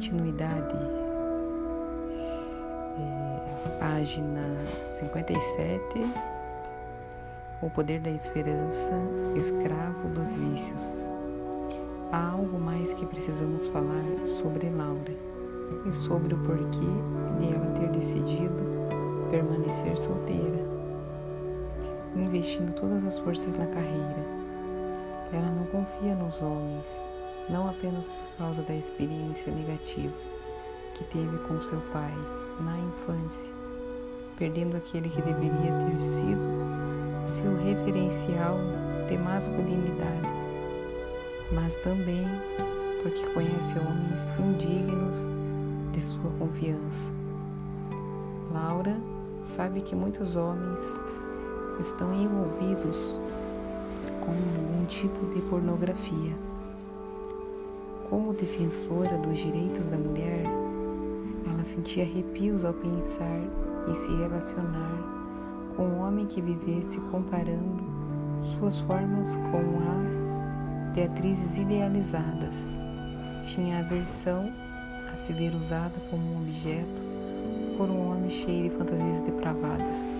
continuidade, é, página 57, O Poder da Esperança, Escravo dos Vícios. Há algo mais que precisamos falar sobre Laura e sobre o porquê de ela ter decidido permanecer solteira, investindo todas as forças na carreira. Ela não confia nos homens, não apenas por causa da experiência negativa que teve com seu pai na infância, perdendo aquele que deveria ter sido seu referencial de masculinidade, mas também porque conhece homens indignos de sua confiança. Laura sabe que muitos homens estão envolvidos com algum tipo de pornografia como defensora dos direitos da mulher, ela sentia arrepios ao pensar em se relacionar com um homem que vivesse comparando suas formas com a de atrizes idealizadas. Tinha aversão a se ver usada como um objeto por um homem cheio de fantasias depravadas.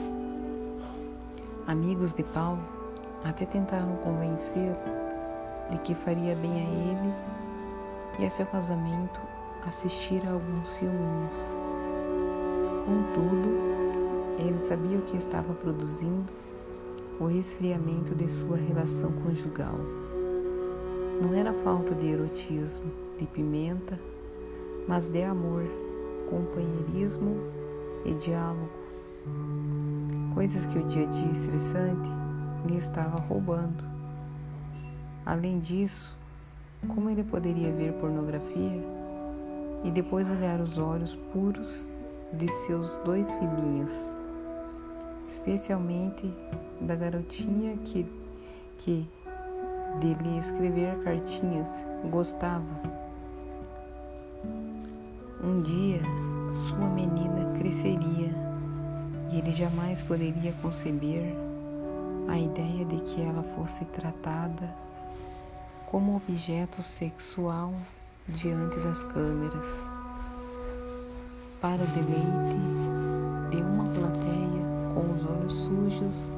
Amigos de Paulo até tentaram convencê-lo de que faria bem a ele e a seu casamento assistir a alguns ciúmes. Contudo, ele sabia o que estava produzindo o resfriamento de sua relação conjugal. Não era falta de erotismo, de pimenta, mas de amor, companheirismo e diálogo. Coisas que o dia a dia estressante lhe estava roubando. Além disso, como ele poderia ver pornografia e depois olhar os olhos puros de seus dois filhinhos, especialmente da garotinha que, que dele escrever cartinhas gostava. Um dia sua menina cresceria e ele jamais poderia conceber a ideia de que ela fosse tratada como objeto sexual diante das câmeras, para o deleite de uma plateia com os olhos sujos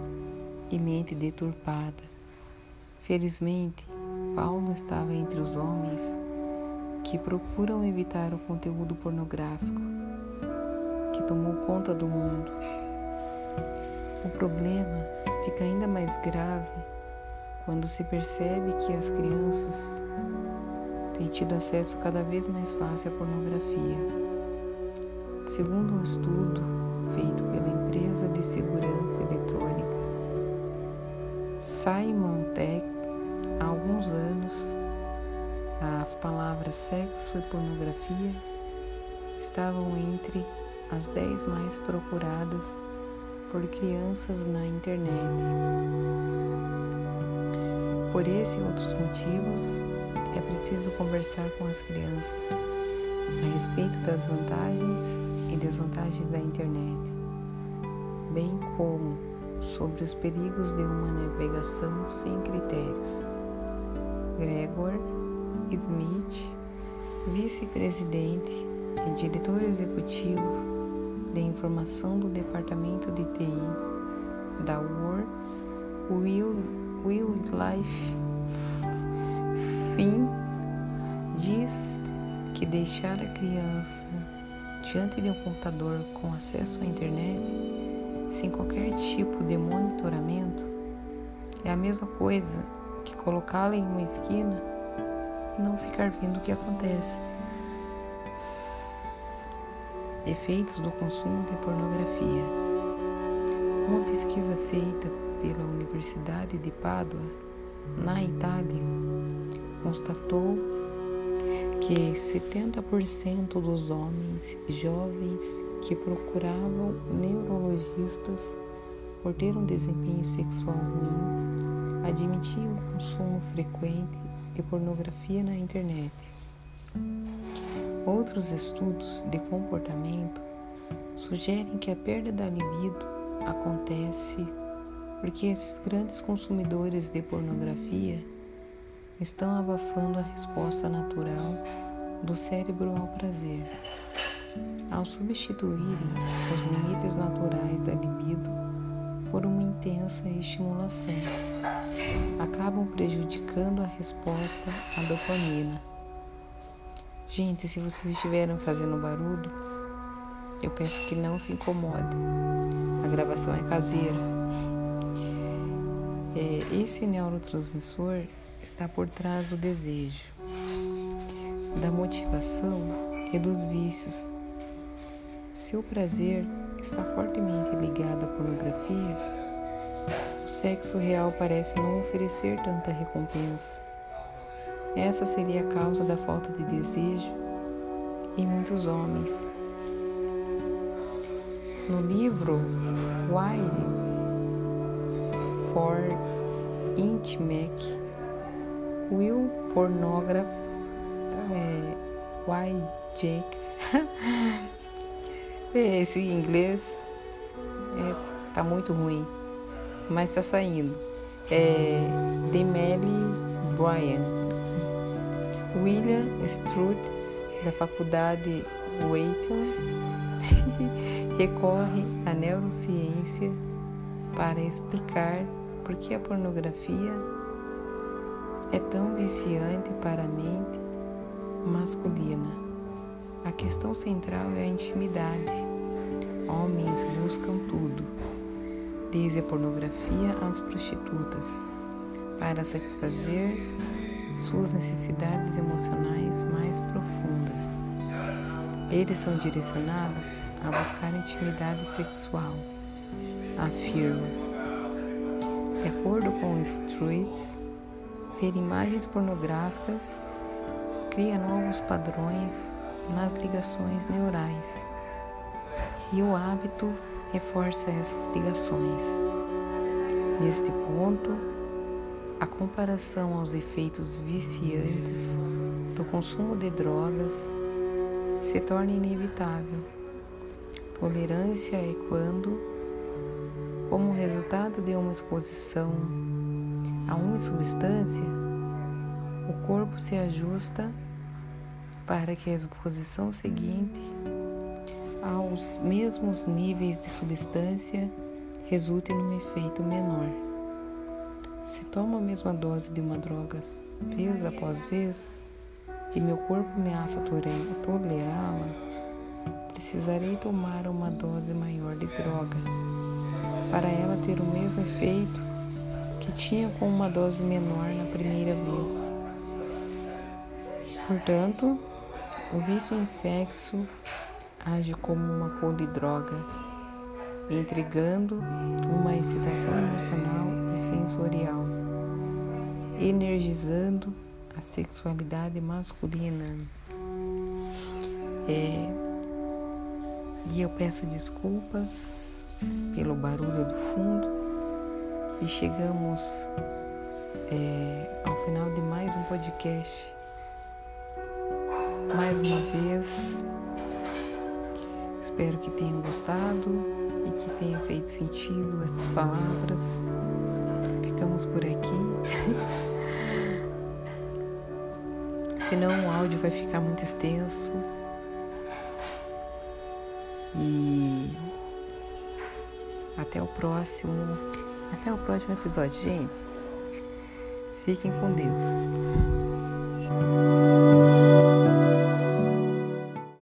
e mente deturpada. Felizmente, Paulo estava entre os homens que procuram evitar o conteúdo pornográfico que tomou conta do mundo. O problema fica ainda mais grave quando se percebe que as crianças têm tido acesso cada vez mais fácil à pornografia. Segundo um estudo feito pela empresa de segurança eletrônica Simon Tech, há alguns anos, as palavras sexo e pornografia estavam entre as dez mais procuradas por crianças na internet. Por esse e outros motivos, é preciso conversar com as crianças a respeito das vantagens e desvantagens da internet, bem como sobre os perigos de uma navegação sem critérios. Gregor Smith, vice-presidente e diretor executivo de informação do Departamento de TI da World Will Wildlife Finn diz que deixar a criança diante de um computador com acesso à internet sem qualquer tipo de monitoramento é a mesma coisa que colocá-la em uma esquina e não ficar vendo o que acontece. Efeitos do consumo de pornografia. Uma pesquisa feita pela Universidade de Pádua, na Itália, constatou que 70% dos homens jovens que procuravam neurologistas por ter um desempenho sexual ruim admitiam o consumo frequente de pornografia na internet. Outros estudos de comportamento sugerem que a perda da libido acontece porque esses grandes consumidores de pornografia estão abafando a resposta natural do cérebro ao prazer. Ao substituírem os limites naturais da libido por uma intensa estimulação, acabam prejudicando a resposta à dopamina. Gente, se vocês estiverem fazendo barulho, eu peço que não se incomodem. A gravação é caseira. É, esse neurotransmissor está por trás do desejo, da motivação e dos vícios. Seu prazer está fortemente ligado à pornografia, o sexo real parece não oferecer tanta recompensa. Essa seria a causa da falta de desejo em muitos homens. No livro Why for Intimate Will Pornograph Why Jakes esse inglês é, tá muito ruim mas tá saindo. É Demely Bryan. William Strutz da faculdade Wheaton recorre à neurociência para explicar por que a pornografia é tão viciante para a mente masculina. A questão central é a intimidade. Homens buscam tudo, desde a pornografia às prostitutas, para satisfazer suas necessidades emocionais mais profundas. Eles são direcionados a buscar intimidade sexual, afirma. De acordo com Streets, ver imagens pornográficas cria novos padrões nas ligações neurais e o hábito reforça essas ligações. Neste ponto, a comparação aos efeitos viciantes do consumo de drogas se torna inevitável. Tolerância é quando, como resultado de uma exposição a uma substância, o corpo se ajusta para que a exposição seguinte aos mesmos níveis de substância resulte num efeito menor. Se tomo a mesma dose de uma droga vez após vez, e meu corpo ameaça tolerá-la, precisarei tomar uma dose maior de droga para ela ter o mesmo efeito que tinha com uma dose menor na primeira vez. Portanto, o vício em sexo age como uma polidroga, entregando uma excitação emocional e sensorial, energizando a sexualidade masculina. É, e eu peço desculpas pelo barulho do fundo e chegamos é, ao final de mais um podcast. Mais uma vez, espero que tenham gostado e que tenha feito sentido essas palavras. Ficamos por aqui. senão o áudio vai ficar muito extenso. E até o próximo, até o próximo episódio, gente. Fiquem com Deus.